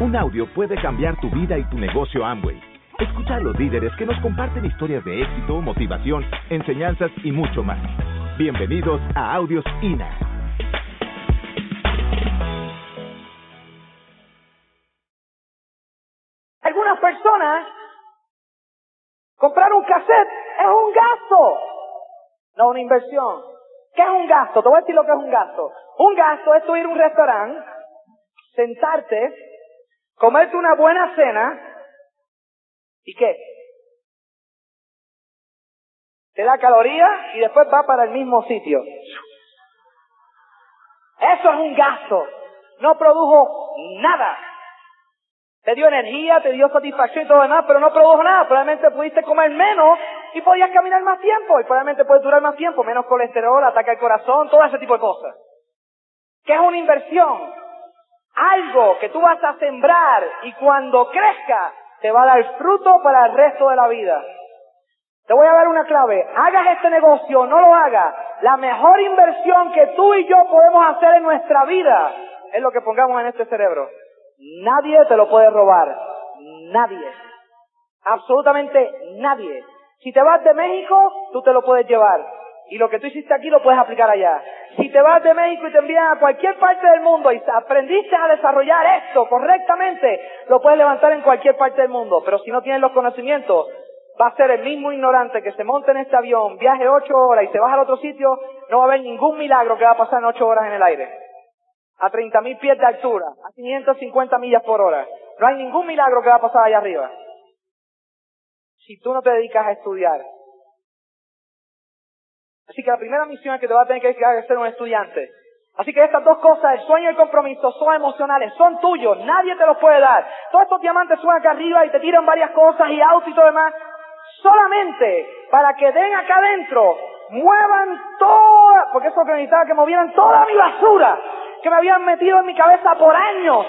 Un audio puede cambiar tu vida y tu negocio Amway. Escucha a los líderes que nos comparten historias de éxito, motivación, enseñanzas y mucho más. Bienvenidos a Audios INA. Algunas personas comprar un cassette es un gasto, no una inversión. ¿Qué es un gasto? Te voy a decir lo que es un gasto. Un gasto es tú ir a un restaurante, sentarte, comerte una buena cena y qué? Te da calorías y después va para el mismo sitio. Eso es un gasto. No produjo nada. Te dio energía, te dio satisfacción y todo demás, pero no produjo nada. Probablemente pudiste comer menos y podías caminar más tiempo. Y probablemente puedes durar más tiempo, menos colesterol, ataque al corazón, todo ese tipo de cosas. ¿Qué es una inversión? Algo que tú vas a sembrar y cuando crezca te va a dar fruto para el resto de la vida. Te voy a dar una clave. Hagas este negocio no lo hagas. La mejor inversión que tú y yo podemos hacer en nuestra vida es lo que pongamos en este cerebro. Nadie te lo puede robar. Nadie. Absolutamente nadie. Si te vas de México, tú te lo puedes llevar. Y lo que tú hiciste aquí lo puedes aplicar allá. Si te vas de México y te envían a cualquier parte del mundo y aprendiste a desarrollar esto correctamente, lo puedes levantar en cualquier parte del mundo. Pero si no tienes los conocimientos, va a ser el mismo ignorante que se monte en este avión, viaje ocho horas y se baja al otro sitio, no va a haber ningún milagro que va a pasar en ocho horas en el aire. A 30.000 pies de altura, a 550 millas por hora. No hay ningún milagro que va a pasar allá arriba. Si tú no te dedicas a estudiar, Así que la primera misión es que te va a tener que dedicar a ser un estudiante. Así que estas dos cosas, el sueño y el compromiso, son emocionales, son tuyos, nadie te los puede dar. Todos estos diamantes suenan acá arriba y te tiran varias cosas y autos y todo demás, solamente para que den acá adentro, muevan toda, porque eso que necesitaba que movieran toda mi basura que me habían metido en mi cabeza por años,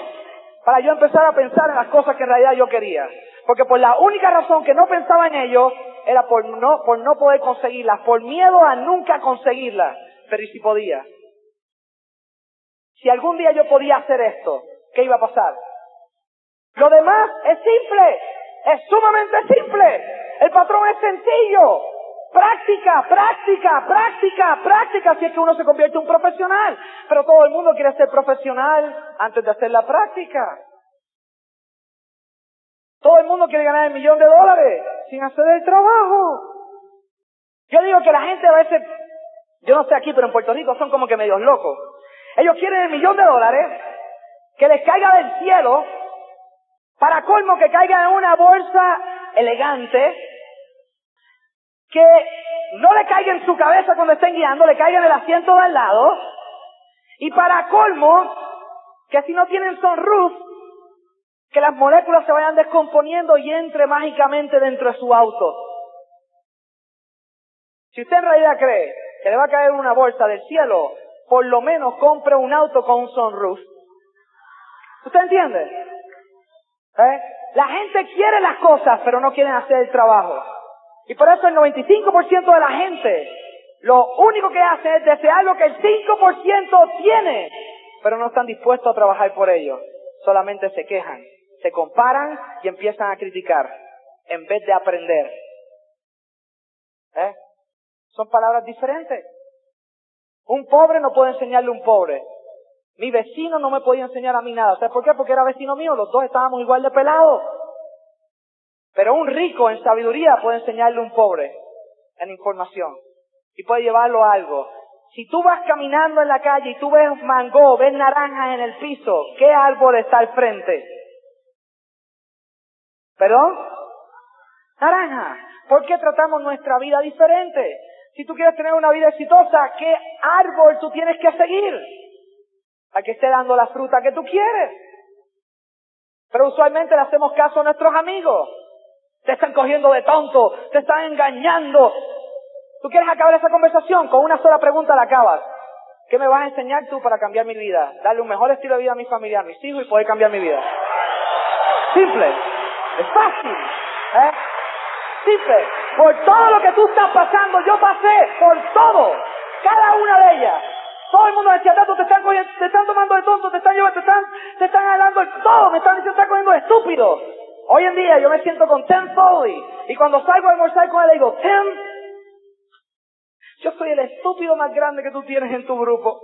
para yo empezar a pensar en las cosas que en realidad yo quería. Porque por la única razón que no pensaba en ello era por no, por no poder conseguirlas, por miedo a nunca conseguirlas. Pero ¿y si podía? Si algún día yo podía hacer esto, ¿qué iba a pasar? Lo demás es simple, es sumamente simple. El patrón es sencillo. Práctica, práctica, práctica, práctica, si es que uno se convierte en un profesional. Pero todo el mundo quiere ser profesional antes de hacer la práctica. Todo el mundo quiere ganar el millón de dólares sin hacer el trabajo. Yo digo que la gente a veces, yo no sé aquí, pero en Puerto Rico son como que medios locos. Ellos quieren el millón de dólares que les caiga del cielo, para colmo que caiga en una bolsa elegante, que no le caiga en su cabeza cuando estén guiando, le caiga en el asiento de al lado, y para colmo, que si no tienen sunroof, que las moléculas se vayan descomponiendo y entre mágicamente dentro de su auto. Si usted en realidad cree que le va a caer una bolsa del cielo, por lo menos compre un auto con un sunroof. ¿Usted entiende? ¿Eh? La gente quiere las cosas, pero no quieren hacer el trabajo. Y por eso el 95% de la gente lo único que hace es desear lo que el 5% tiene, pero no están dispuestos a trabajar por ello. Solamente se quejan se comparan y empiezan a criticar en vez de aprender. ¿Eh? Son palabras diferentes. Un pobre no puede enseñarle a un pobre. Mi vecino no me podía enseñar a mí nada. ¿Sabes por qué? Porque era vecino mío, los dos estábamos igual de pelados. Pero un rico en sabiduría puede enseñarle a un pobre en información y puede llevarlo a algo. Si tú vas caminando en la calle y tú ves mango, ves naranjas en el piso, ¿qué árbol está al frente? ¿Perdón? Naranja. ¿Por qué tratamos nuestra vida diferente? Si tú quieres tener una vida exitosa, ¿qué árbol tú tienes que seguir? Para que esté dando la fruta que tú quieres. Pero usualmente le hacemos caso a nuestros amigos. Te están cogiendo de tonto, te están engañando. ¿Tú quieres acabar esa conversación? Con una sola pregunta la acabas. ¿Qué me vas a enseñar tú para cambiar mi vida? Darle un mejor estilo de vida a mi familia, a mis hijos y poder cambiar mi vida. Simple. Es fácil. ¿eh? Simple. Por todo lo que tú estás pasando, yo pasé por todo. Cada una de ellas. Todo el mundo decía, tanto te están cogiendo, te están tomando de tonto, te están llevando, te están, te están hablando, todo, me están diciendo, te están cogiendo de estúpido. Hoy en día yo me siento con Tim Foley, y cuando salgo a almorzar con él, le digo, Tim, yo soy el estúpido más grande que tú tienes en tu grupo.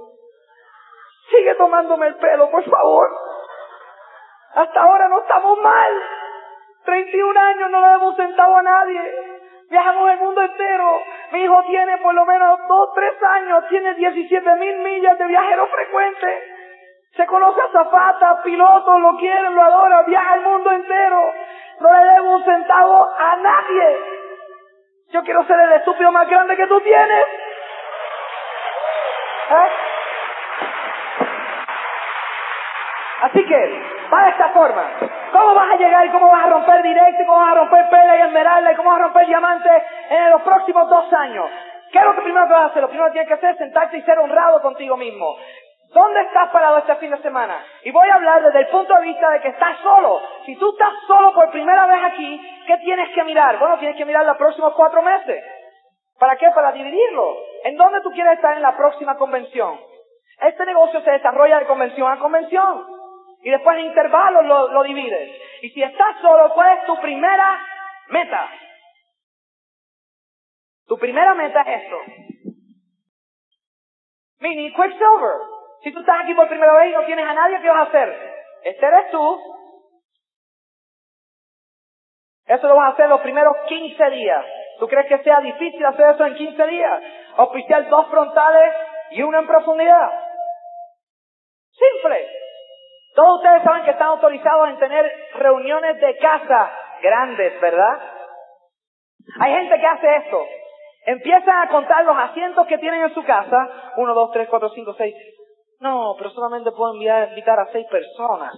Sigue tomándome el pelo, por favor. Hasta ahora no estamos mal. 31 años no le hemos sentado a nadie. Viajamos el mundo entero. Mi hijo tiene por lo menos 2, 3 años. Tiene 17 mil millas de viajero frecuente. Se conoce a Zafata, piloto, lo quiere, lo adora, viaja el mundo entero. No le debo un centavo a nadie. Yo quiero ser el estúpido más grande que tú tienes. ¿Eh? Así que, va de esta forma. ¿Cómo vas a llegar y cómo vas a romper directo y cómo vas a romper pela y esmeralda y cómo vas a romper diamante en los próximos dos años? ¿Qué es lo que primero que vas a hacer? Lo primero que tienes que hacer es sentarte y ser honrado contigo mismo. ¿Dónde estás parado este fin de semana? Y voy a hablar desde el punto de vista de que estás solo. Si tú estás solo por primera vez aquí, ¿qué tienes que mirar? Bueno, tienes que mirar los próximos cuatro meses. ¿Para qué? Para dividirlo. ¿En dónde tú quieres estar en la próxima convención? Este negocio se desarrolla de convención a convención. Y después en intervalos lo, divides. Y si estás solo, ¿cuál es tu primera meta? Tu primera meta es esto. Mini Quicksilver. Si tú estás aquí por primera vez y no tienes a nadie, ¿qué vas a hacer? Este eres tú. Eso lo vas a hacer los primeros 15 días. ¿Tú crees que sea difícil hacer eso en 15 días? Oficial dos frontales y uno en profundidad. Simple. Todos ustedes saben que están autorizados en tener reuniones de casa grandes, ¿verdad? Hay gente que hace esto. Empiezan a contar los asientos que tienen en su casa. Uno, dos, tres, cuatro, cinco, seis. No, pero solamente puedo invitar a seis personas.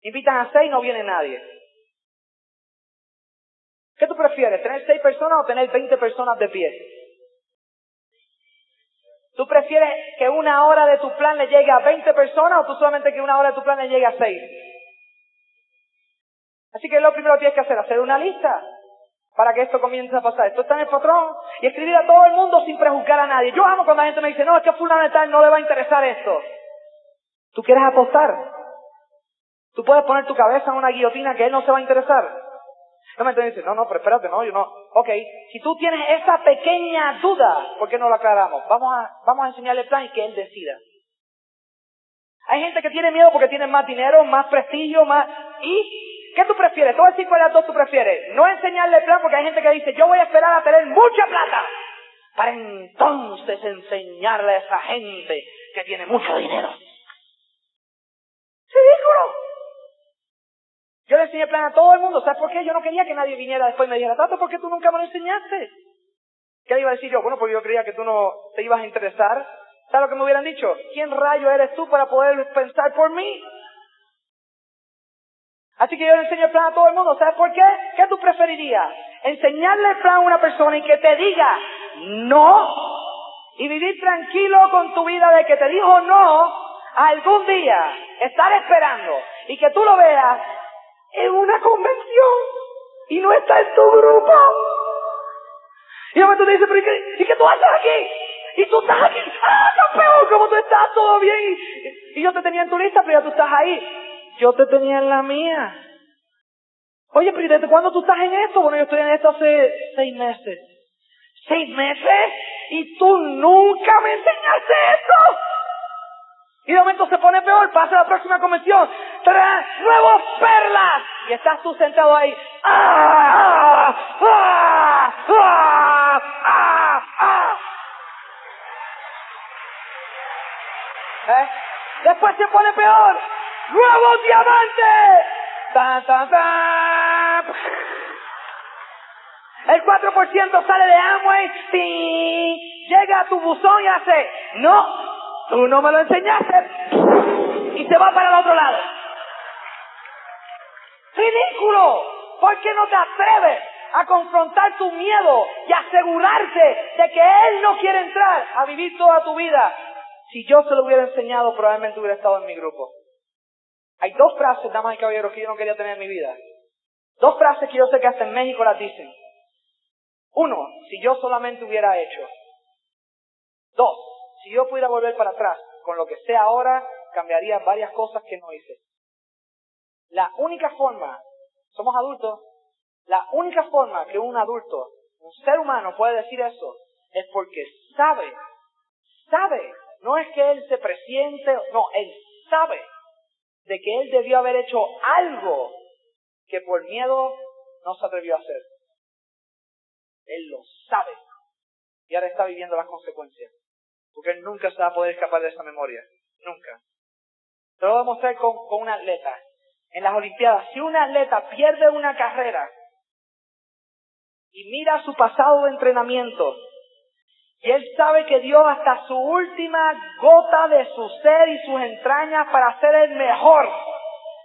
Invitan a seis, no viene nadie. ¿Qué tú prefieres? ¿Tener seis personas o tener veinte personas de pie? ¿Tú prefieres que una hora de tu plan le llegue a 20 personas o tú solamente que una hora de tu plan le llegue a 6? Así que lo primero que tienes que hacer, hacer una lista para que esto comience a pasar. Esto está en el patrón y escribir a todo el mundo sin prejuzgar a nadie. Yo amo cuando la gente me dice, no, es que fulano no le va a interesar esto. Tú quieres apostar. Tú puedes poner tu cabeza en una guillotina que él no se va a interesar. No me dice, no, no, pero espérate, no, yo no. Ok, si tú tienes esa pequeña duda, ¿por qué no la aclaramos? Vamos a, vamos a enseñarle plan y que él decida. Hay gente que tiene miedo porque tiene más dinero, más prestigio, más... ¿Y qué tú prefieres? Todo el decir cuáles dos tú prefieres. No enseñarle plan porque hay gente que dice, yo voy a esperar a tener mucha plata para entonces enseñarle a esa gente que tiene mucho dinero. ¡Ridículo! Yo le enseñé el plan a todo el mundo. ¿Sabes por qué? Yo no quería que nadie viniera después y me dijera, tanto, ¿por qué tú nunca me lo enseñaste? ¿Qué iba a decir yo? Bueno, porque yo creía que tú no te ibas a interesar. ¿Sabes lo que me hubieran dicho? ¿Quién rayo eres tú para poder pensar por mí? Así que yo le enseño el plan a todo el mundo. ¿Sabes por qué? ¿Qué tú preferirías? Enseñarle el plan a una persona y que te diga no y vivir tranquilo con tu vida de que te dijo no algún día, estar esperando y que tú lo veas en una convención y no está en tu grupo. Y de momento te dice, pero ¿y qué, ¿y qué tú haces aquí? Y tú estás aquí, ¡ah, campeón! ¿Cómo tú estás? ¿Todo bien? Y yo te tenía en tu lista, pero ya tú estás ahí. Yo te tenía en la mía. Oye, pero ¿desde cuándo tú estás en esto? Bueno, yo estoy en esto hace seis meses. ¿Seis meses? Y tú nunca me enseñaste esto. Y de momento se pone peor, pasa la próxima convención, trae nuevos perlas. Y estás tú sentado ahí. ¡Ah! ¡Ah! ¡Ah! ¡Ah! ¡Ah! ¿Eh? Después se pone peor. ¡Nuevos diamantes! ¡Tan, tan, tan! El 4% sale de Amway, ¡ping! llega a tu buzón y hace, no, Tú no me lo enseñaste. Y se va para el otro lado. Ridículo. ¿Por qué no te atreves a confrontar tu miedo y asegurarte de que Él no quiere entrar a vivir toda tu vida? Si yo se lo hubiera enseñado, probablemente hubiera estado en mi grupo. Hay dos frases, damas y caballeros, que yo no quería tener en mi vida. Dos frases que yo sé que hasta en México las dicen. Uno, si yo solamente hubiera hecho. Dos, si yo pudiera volver para atrás con lo que sé ahora, cambiaría varias cosas que no hice. La única forma, somos adultos, la única forma que un adulto, un ser humano puede decir eso es porque sabe, sabe, no es que él se presiente, no, él sabe de que él debió haber hecho algo que por miedo no se atrevió a hacer. Él lo sabe y ahora está viviendo las consecuencias. Porque nunca se va a poder escapar de esa memoria. Nunca. Te lo voy a mostrar con, con un atleta. En las Olimpiadas, si un atleta pierde una carrera y mira su pasado de entrenamiento, y él sabe que dio hasta su última gota de su ser y sus entrañas para ser el mejor.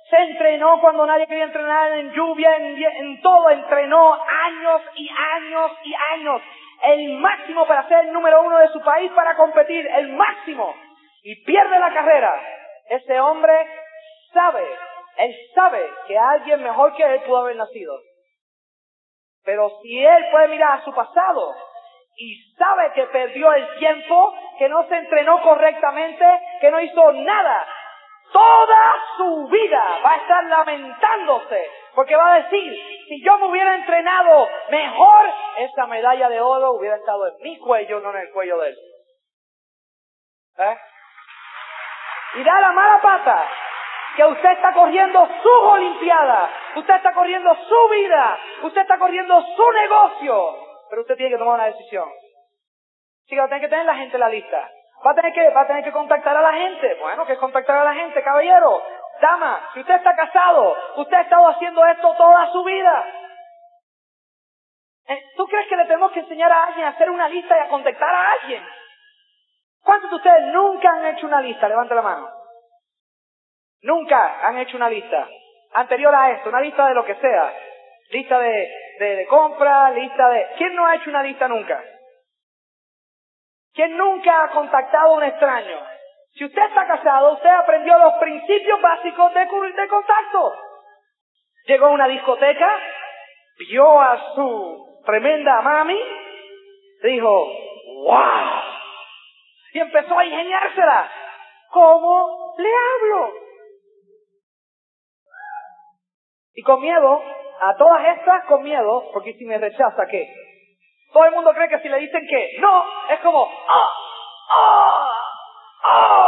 Se entrenó cuando nadie quería entrenar en lluvia, en todo, entrenó años y años y años el máximo para ser el número uno de su país para competir, el máximo, y pierde la carrera, ese hombre sabe, él sabe que alguien mejor que él pudo haber nacido. Pero si él puede mirar a su pasado y sabe que perdió el tiempo, que no se entrenó correctamente, que no hizo nada, toda su vida va a estar lamentándose, porque va a decir, si yo me hubiera entrenado mejor, esa medalla de oro hubiera estado en mi cuello, no en el cuello de él. ¿Eh? Y da la mala pata que usted está corriendo su olimpiada, usted está corriendo su vida, usted está corriendo su negocio, pero usted tiene que tomar una decisión. Sí, va a tener que tener la gente en la lista. Va a tener que, va a tener que contactar a la gente. Bueno, que es contactar a la gente, caballero. Dama, si usted está casado, usted ha estado haciendo esto toda su vida. Eh, ¿Tú crees que le tenemos que enseñar a alguien a hacer una lista y a contactar a alguien? ¿Cuántos de ustedes nunca han hecho una lista? Levante la mano. Nunca han hecho una lista. Anterior a esto, una lista de lo que sea. Lista de, de, compra, lista de... ¿Quién no ha hecho una lista nunca? ¿Quién nunca ha contactado a un extraño? Si usted está casado, usted aprendió los principios básicos de, de contacto. Llegó a una discoteca, vio a su tremenda mami, dijo, ¡wow! Y empezó a ingeniársela. ¿Cómo le hablo? Y con miedo, a todas estas con miedo, porque si me rechaza, ¿qué? Todo el mundo cree que si le dicen que no, es como, ¡ah! ¡ah! ¡ah!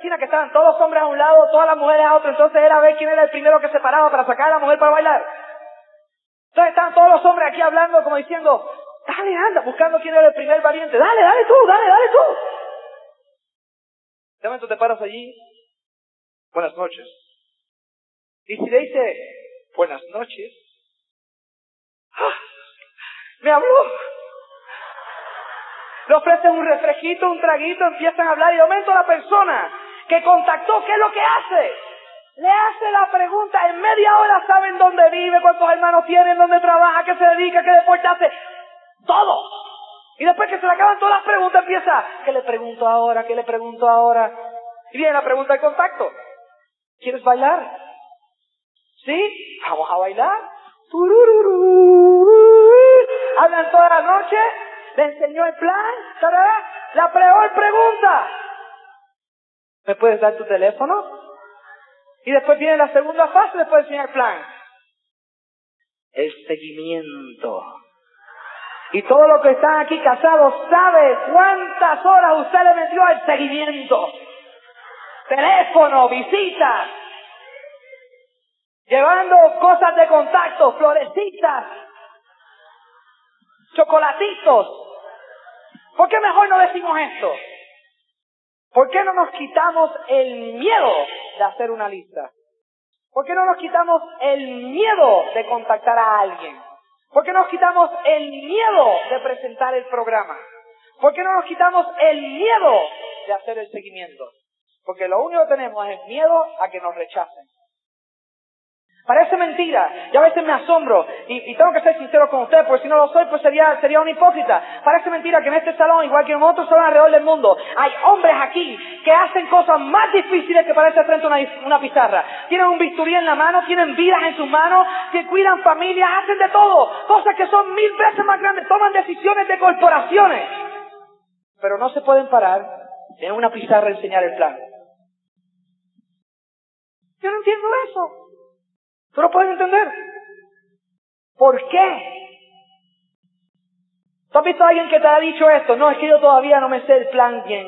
Que estaban todos los hombres a un lado, todas las mujeres a otro? Entonces era ver quién era el primero que se paraba para sacar a la mujer para bailar. Entonces estaban todos los hombres aquí hablando como diciendo, dale, anda, buscando quién era el primer valiente. Dale, dale tú, dale, dale tú. De momento te paras allí, buenas noches. Y si le dice, buenas noches, ¡ah! me habló. Le ofrecen un refresquito, un traguito, empiezan a hablar y de momento la persona que contactó, ¿qué es lo que hace? Le hace la pregunta, en media hora saben dónde vive, cuántos hermanos tienen, dónde trabaja, qué se dedica, qué deporte hace. Todo. Y después que se le acaban todas las preguntas, empieza, ¿qué le pregunto ahora? ¿Qué le pregunto ahora? Y viene la pregunta de contacto. ¿Quieres bailar? ¿Sí? Vamos a bailar. Hablan toda la noche, le enseñó el plan, la peor pregunta. ¿Me puedes dar tu teléfono? Y después viene la segunda fase, después enseñar el plan. El seguimiento. Y todo lo que están aquí casados sabe cuántas horas usted le metió al seguimiento. Teléfono, visitas, llevando cosas de contacto, florecitas, chocolatitos. ¿Por qué mejor no decimos esto? ¿Por qué no nos quitamos el miedo de hacer una lista? ¿Por qué no nos quitamos el miedo de contactar a alguien? ¿Por qué nos quitamos el miedo de presentar el programa? ¿Por qué no nos quitamos el miedo de hacer el seguimiento? Porque lo único que tenemos es miedo a que nos rechacen. Parece mentira. Y a veces me asombro. Y, tengo que ser sincero con usted, porque si no lo soy, pues sería, sería un hipócrita. Parece mentira que en este salón, igual que en otros salones alrededor del mundo, hay hombres aquí que hacen cosas más difíciles que pararse frente a una, una pizarra. Tienen un bisturí en la mano, tienen vidas en sus manos, que cuidan familias, hacen de todo. Cosas que son mil veces más grandes. Toman decisiones de corporaciones. Pero no se pueden parar en una pizarra a enseñar el plan. Yo no entiendo eso. ¿Tú lo puedes entender? ¿Por qué? ¿Tú has visto a alguien que te ha dicho esto? No, es que yo todavía no me sé el plan bien.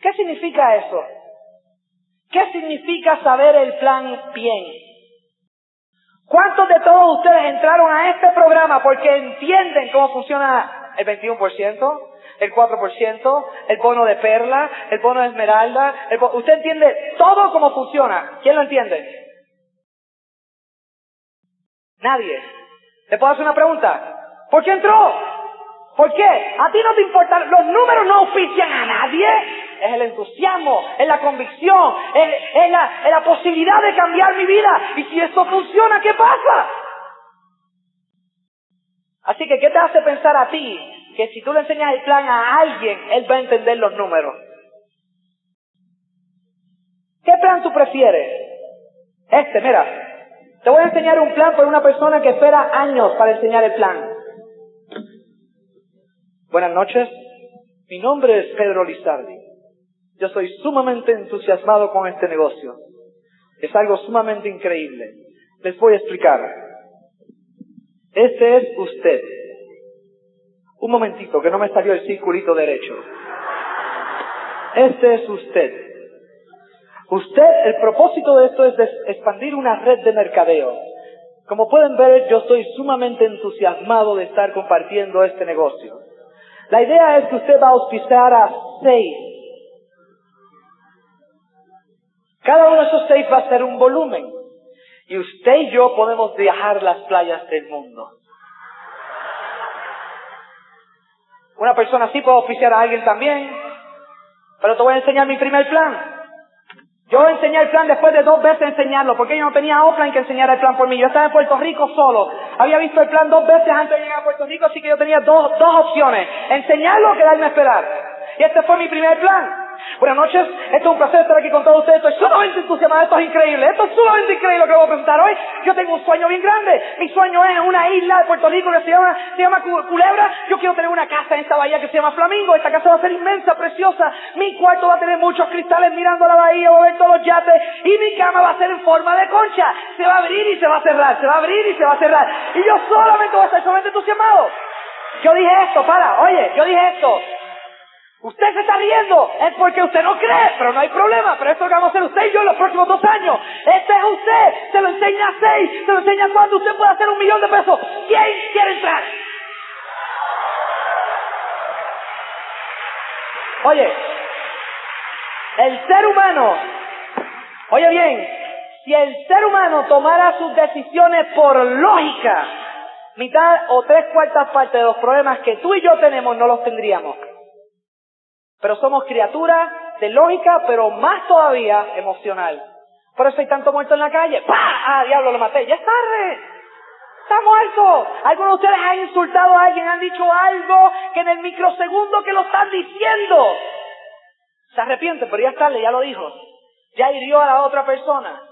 ¿Qué significa eso? ¿Qué significa saber el plan bien? ¿Cuántos de todos ustedes entraron a este programa porque entienden cómo funciona el 21%, el 4%, el bono de perla, el bono de esmeralda? ¿Usted entiende todo cómo funciona? ¿Quién lo entiende? Nadie. ¿Le puedo hacer una pregunta? ¿Por qué entró? ¿Por qué? A ti no te importa, los números no ofician a nadie. Es el entusiasmo, es la convicción, es, la, es la posibilidad de cambiar mi vida. Y si esto funciona, ¿qué pasa? Así que, ¿qué te hace pensar a ti que si tú le enseñas el plan a alguien, él va a entender los números? ¿Qué plan tú prefieres? Este, mira, te voy a enseñar un plan por una persona que espera años para enseñar el plan. Buenas noches, mi nombre es Pedro Lizardi. Yo soy sumamente entusiasmado con este negocio. Es algo sumamente increíble. Les voy a explicar. Este es usted. Un momentito, que no me salió el circulito derecho. Este es usted. Usted, el propósito de esto es expandir una red de mercadeo. Como pueden ver, yo estoy sumamente entusiasmado de estar compartiendo este negocio. La idea es que usted va a auspiciar a seis. Cada uno de esos seis va a ser un volumen. Y usted y yo podemos viajar las playas del mundo. Una persona así puede auspiciar a alguien también. Pero te voy a enseñar mi primer plan. Yo enseñé el plan después de dos veces enseñarlo, porque yo no tenía offline que enseñara el plan por mí. Yo estaba en Puerto Rico solo. Había visto el plan dos veces antes de llegar a Puerto Rico, así que yo tenía dos, dos opciones. Enseñarlo o quedarme a esperar. Y este fue mi primer plan. Buenas noches, esto es un placer estar aquí con todos ustedes. Estoy sumamente entusiasmado, esto es increíble. Esto es sumamente increíble lo que voy a presentar hoy. Yo tengo un sueño bien grande. Mi sueño es una isla de Puerto Rico que se llama, se llama Culebra. Yo quiero tener una casa en esta bahía que se llama Flamingo. Esta casa va a ser inmensa, preciosa. Mi cuarto va a tener muchos cristales mirando la bahía, voy a ver todos los yates. Y mi cama va a ser en forma de concha. Se va a abrir y se va a cerrar, se va a abrir y se va a cerrar. Y yo solamente voy a estar solamente entusiasmado. Yo dije esto, para, oye, yo dije esto. Usted se está riendo, es porque usted no cree, pero no hay problema, pero esto que vamos a hacer usted y yo en los próximos dos años. Este es usted, se lo enseña a seis, se lo enseña a cuando usted puede hacer un millón de pesos. ¿Quién quiere entrar? Oye, el ser humano, oye bien, si el ser humano tomara sus decisiones por lógica, mitad o tres cuartas partes de los problemas que tú y yo tenemos no los tendríamos. Pero somos criaturas de lógica, pero más todavía emocional. Por eso hay tanto muerto en la calle. ¡Pah! Ah, diablo, lo maté. Ya es tarde. Está muerto. Algunos de ustedes han insultado a alguien, han dicho algo que en el microsegundo que lo están diciendo se arrepiente, pero ya es tarde, ya lo dijo. Ya hirió a la otra persona.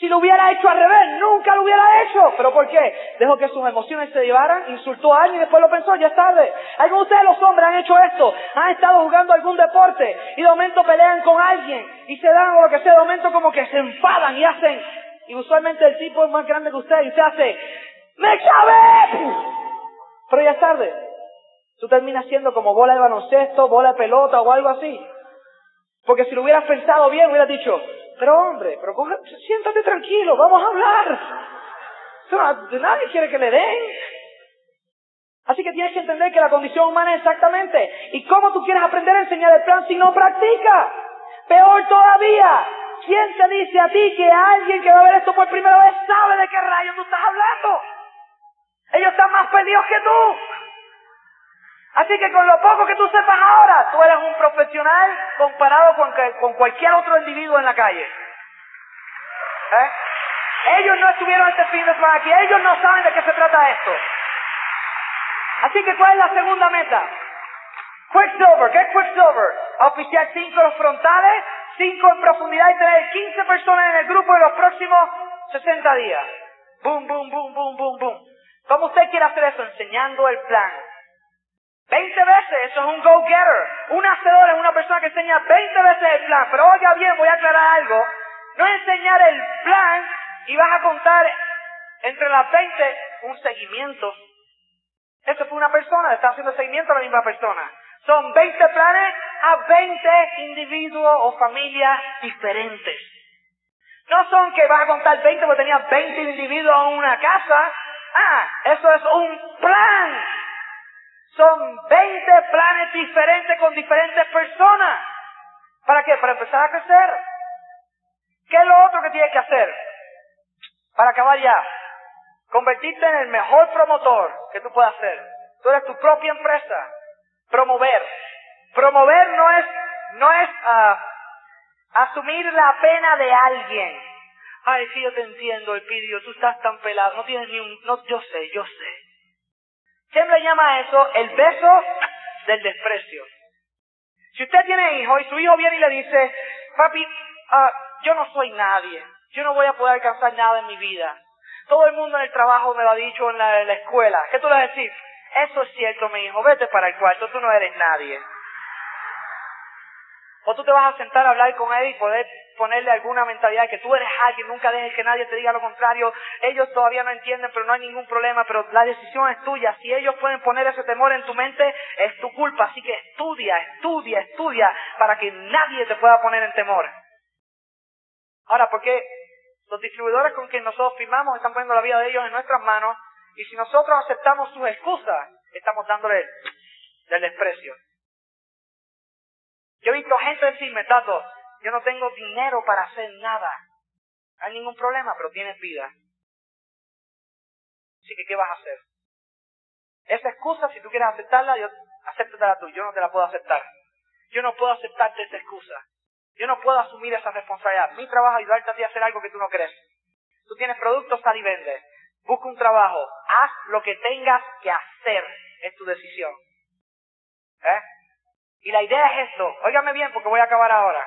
Si lo hubiera hecho al revés, nunca lo hubiera hecho. ¿Pero por qué? Dejó que sus emociones se llevaran, insultó a alguien y después lo pensó, ya es tarde. Algunos de ustedes los hombres han hecho esto, han estado jugando algún deporte y de momento pelean con alguien y se dan o lo que sea, de momento como que se enfadan y hacen, y usualmente el tipo es más grande que usted y se hace, ¡me chavé! Pero ya es tarde. Tú terminas siendo como bola de baloncesto, bola de pelota o algo así. Porque si lo hubieras pensado bien, hubieras dicho, pero hombre, pero siéntate tranquilo, vamos a hablar. Nadie quiere que le den. Así que tienes que entender que la condición humana es exactamente. ¿Y cómo tú quieres aprender a enseñar el plan si no practica? Peor todavía, ¿quién te dice a ti que alguien que va a ver esto por primera vez sabe de qué rayos tú estás hablando? Ellos están más perdidos que tú. Así que con lo poco que tú sepas ahora, tú eres un profesional comparado con, con cualquier otro individuo en la calle. ¿Eh? Ellos no estuvieron este fin de semana aquí, ellos no saben de qué se trata esto. Así que, ¿cuál es la segunda meta? Quicksilver, ¿qué es Quicksilver? Oficiar cinco los frontales, cinco en profundidad y tener 15 personas en el grupo en los próximos 60 días. Boom, boom, boom, boom, boom, boom. ¿Cómo usted quiere hacer eso? Enseñando el plan. 20 veces, eso es un go-getter. Un hacedor es una persona que enseña 20 veces el plan. Pero oiga bien, voy a aclarar algo. No es enseñar el plan y vas a contar entre las 20 un seguimiento. Eso fue una persona, está haciendo seguimiento a la misma persona. Son 20 planes a 20 individuos o familias diferentes. No son que vas a contar 20 porque tenías 20 individuos en una casa. Ah, eso es un plan. Son 20 planes diferentes con diferentes personas. ¿Para qué? Para empezar a crecer. ¿Qué es lo otro que tienes que hacer? Para acabar ya. Convertirte en el mejor promotor que tú puedas ser. Tú eres tu propia empresa. Promover. Promover no es, no es uh, asumir la pena de alguien. Ay, sí, yo te entiendo, Elpidio, tú estás tan pelado, no tienes ni un, no, yo sé, yo sé. Siempre llama eso el beso del desprecio. Si usted tiene hijo y su hijo viene y le dice, papi, uh, yo no soy nadie, yo no voy a poder alcanzar nada en mi vida. Todo el mundo en el trabajo me lo ha dicho en la, en la escuela. ¿Qué tú le vas a decir? Eso es cierto, mi hijo, vete para el cuarto, tú no eres nadie. O tú te vas a sentar a hablar con él y poder ponerle alguna mentalidad de que tú eres alguien, nunca dejes que nadie te diga lo contrario. Ellos todavía no entienden, pero no hay ningún problema, pero la decisión es tuya. Si ellos pueden poner ese temor en tu mente, es tu culpa. Así que estudia, estudia, estudia para que nadie te pueda poner en temor. Ahora, porque los distribuidores con quien nosotros firmamos están poniendo la vida de ellos en nuestras manos y si nosotros aceptamos sus excusas, estamos dándole del desprecio. Yo he visto gente decirme, Tato, yo no tengo dinero para hacer nada. No hay ningún problema, pero tienes vida. Así que, ¿qué vas a hacer? Esa excusa, si tú quieres aceptarla, yo, acéptatela tú. Yo no te la puedo aceptar. Yo no puedo aceptarte esa excusa. Yo no puedo asumir esa responsabilidad. Mi trabajo es ayudarte a ti a hacer algo que tú no crees. Tú tienes productos, sal y vende. Busca un trabajo. Haz lo que tengas que hacer. Es tu decisión. ¿Eh? Y la idea es esto. Óigame bien porque voy a acabar ahora.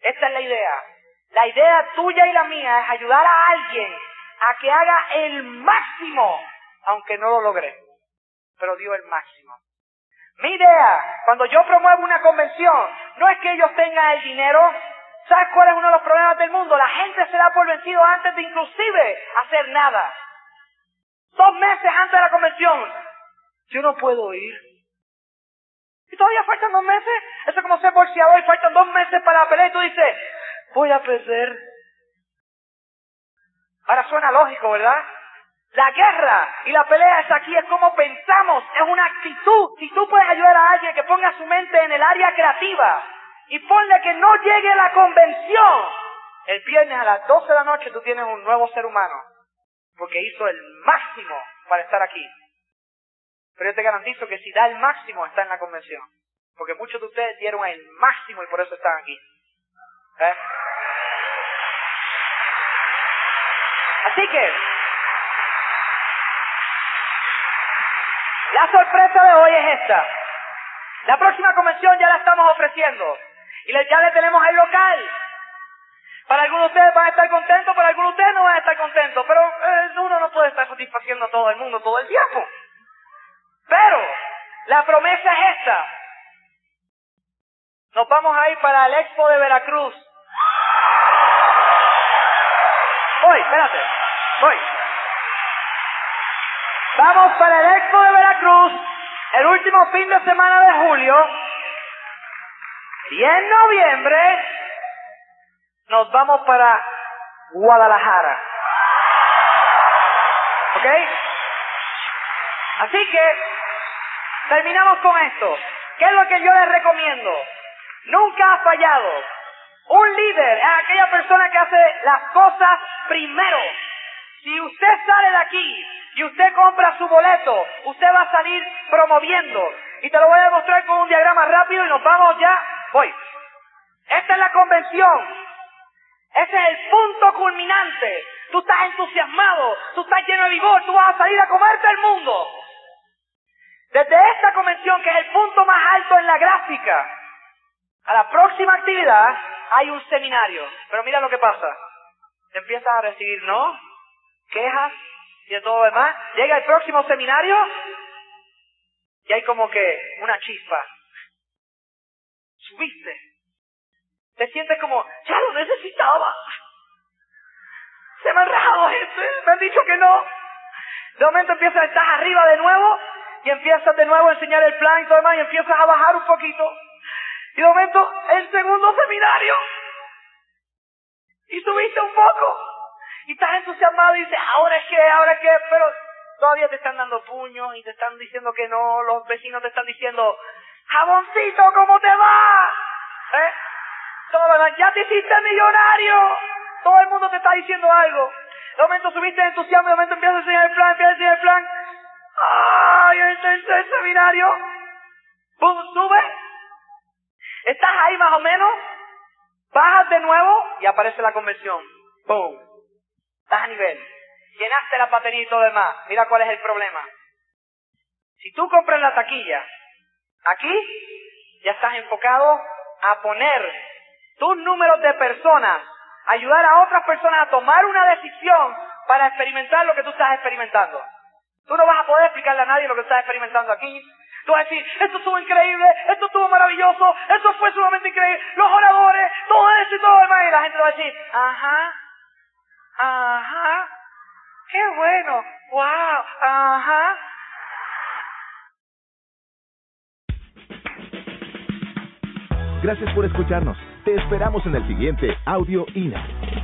Esta es la idea. La idea tuya y la mía es ayudar a alguien a que haga el máximo, aunque no lo logre. Pero dio el máximo. Mi idea, cuando yo promuevo una convención, no es que ellos tengan el dinero. ¿Sabes cuál es uno de los problemas del mundo? La gente se por vencido antes de inclusive hacer nada. Dos meses antes de la convención. Yo no puedo ir. Y todavía faltan dos meses. Eso es como ser boxeador faltan dos meses para la pelea y tú dices, voy a perder. Ahora suena lógico, ¿verdad? La guerra y la pelea es aquí, es como pensamos, es una actitud. Si tú puedes ayudar a alguien que ponga su mente en el área creativa y ponle que no llegue a la convención, el viernes a las 12 de la noche tú tienes un nuevo ser humano, porque hizo el máximo para estar aquí. Pero yo te garantizo que si da el máximo está en la convención, porque muchos de ustedes dieron el máximo y por eso están aquí. ¿Eh? Así que, La sorpresa de hoy es esta. La próxima convención ya la estamos ofreciendo. Y ya le tenemos el local. Para algunos de ustedes van a estar contentos, para algunos de ustedes no van a estar contentos. Pero eh, uno no puede estar satisfaciendo a todo el mundo todo el tiempo. La promesa es esta. Nos vamos a ir para el Expo de Veracruz. Voy, espérate. Voy. Vamos para el Expo de Veracruz el último fin de semana de julio. Y en noviembre nos vamos para Guadalajara. ¿Ok? Así que terminamos con esto. ¿Qué es lo que yo les recomiendo? Nunca ha fallado. Un líder es aquella persona que hace las cosas primero. Si usted sale de aquí y usted compra su boleto, usted va a salir promoviendo. Y te lo voy a demostrar con un diagrama rápido y nos vamos ya. Voy. Esta es la convención. Ese es el punto culminante Tú estás entusiasmado, tú estás lleno de vigor, tú vas a salir a comerte el mundo. Desde esta convención, que es el punto más alto en la gráfica, a la próxima actividad hay un seminario. Pero mira lo que pasa. Empiezas a recibir no, quejas y de todo lo demás. Llega el próximo seminario y hay como que una chispa. Subiste. Te sientes como, ya lo necesitaba. Se me han rajado gente, me han dicho que no. De momento empiezas, estás arriba de nuevo y empiezas de nuevo a enseñar el plan y todo demás y empiezas a bajar un poquito. Y de momento, el segundo seminario. Y subiste un poco. Y estás entusiasmado y dices, ahora es que, ahora es que, pero todavía te están dando puños y te están diciendo que no, los vecinos te están diciendo, jaboncito, ¿cómo te va? ¿Eh? Todo, ya te hiciste millonario. Todo el mundo te está diciendo algo. De momento subiste entusiasmo, de momento empiezas a enseñar el plan, empiezas a enseñar el plan. ¡Ay, el tercer seminario! ¡Pum! Sube. Estás ahí más o menos. Bajas de nuevo y aparece la conversión. ¡Pum! Estás a nivel. Llenaste la batería y todo demás. Mira cuál es el problema. Si tú compras la taquilla, aquí ya estás enfocado a poner tus números de personas ayudar a otras personas a tomar una decisión para experimentar lo que tú estás experimentando. Tú no vas a poder explicarle a nadie lo que estás experimentando aquí. Tú vas a decir, esto estuvo increíble, esto estuvo maravilloso, esto fue sumamente increíble, los oradores, todo eso y todo lo demás. Y la gente va a decir, ajá, ajá, qué bueno, wow, ajá. Gracias por escucharnos. Te esperamos en el siguiente Audio INA.